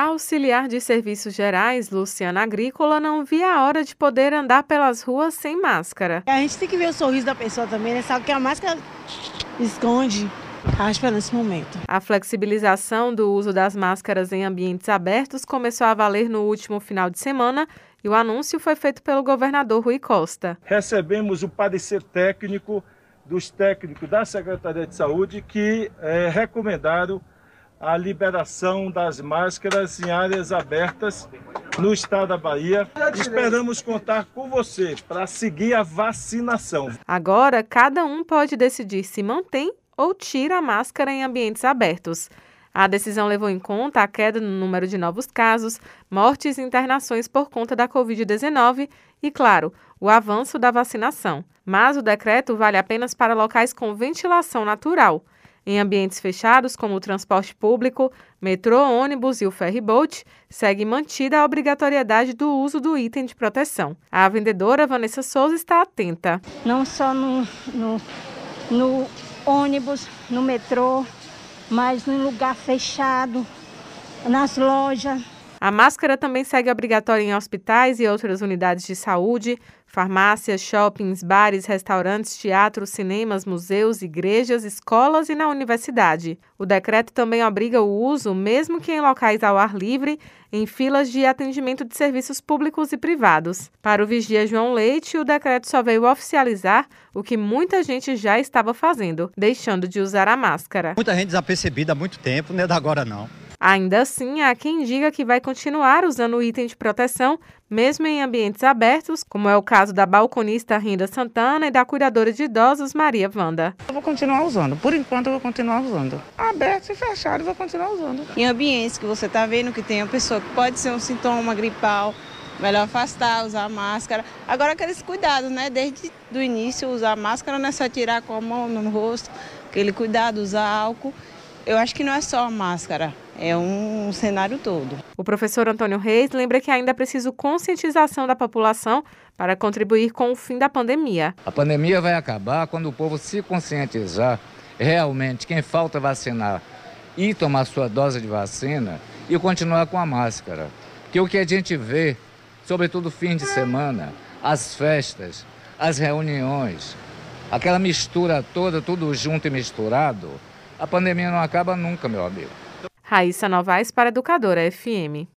A auxiliar de serviços gerais, Luciana Agrícola, não via a hora de poder andar pelas ruas sem máscara. A gente tem que ver o sorriso da pessoa também, né? Sabe que a máscara esconde. Estava esperando esse momento. A flexibilização do uso das máscaras em ambientes abertos começou a valer no último final de semana e o anúncio foi feito pelo governador Rui Costa. Recebemos o parecer técnico dos técnicos da Secretaria de Saúde que é, recomendaram a liberação das máscaras em áreas abertas no estado da Bahia. Esperamos contar com você para seguir a vacinação. Agora, cada um pode decidir se mantém ou tira a máscara em ambientes abertos. A decisão levou em conta a queda no número de novos casos, mortes e internações por conta da Covid-19 e, claro, o avanço da vacinação. Mas o decreto vale apenas para locais com ventilação natural. Em ambientes fechados, como o transporte público, metrô, ônibus e o ferryboat, segue mantida a obrigatoriedade do uso do item de proteção. A vendedora Vanessa Souza está atenta. Não só no, no, no ônibus, no metrô, mas no lugar fechado, nas lojas. A máscara também segue obrigatória em hospitais e outras unidades de saúde, farmácias, shoppings, bares, restaurantes, teatros, cinemas, museus, igrejas, escolas e na universidade. O decreto também obriga o uso, mesmo que em locais ao ar livre, em filas de atendimento de serviços públicos e privados. Para o vigia João Leite, o decreto só veio oficializar o que muita gente já estava fazendo, deixando de usar a máscara. Muita gente desapercebida há muito tempo, não é da agora não. Ainda assim, há quem diga que vai continuar usando o item de proteção, mesmo em ambientes abertos, como é o caso da balconista Rinda Santana e da cuidadora de idosos Maria Wanda. Eu vou continuar usando, por enquanto eu vou continuar usando. Aberto e fechado, eu vou continuar usando. Em ambientes que você está vendo que tem uma pessoa que pode ser um sintoma gripal, melhor afastar, usar máscara. Agora aqueles cuidados, né? Desde o início, usar máscara não é só tirar com a mão no rosto, aquele cuidado, usar álcool. Eu acho que não é só a máscara, é um cenário todo. O professor Antônio Reis lembra que ainda é preciso conscientização da população para contribuir com o fim da pandemia. A pandemia vai acabar quando o povo se conscientizar realmente quem falta vacinar e tomar sua dose de vacina e continuar com a máscara. Porque o que a gente vê, sobretudo fim de semana, as festas, as reuniões, aquela mistura toda, tudo junto e misturado, a pandemia não acaba nunca, meu amigo. Raíssa Novaes para Educadora FM.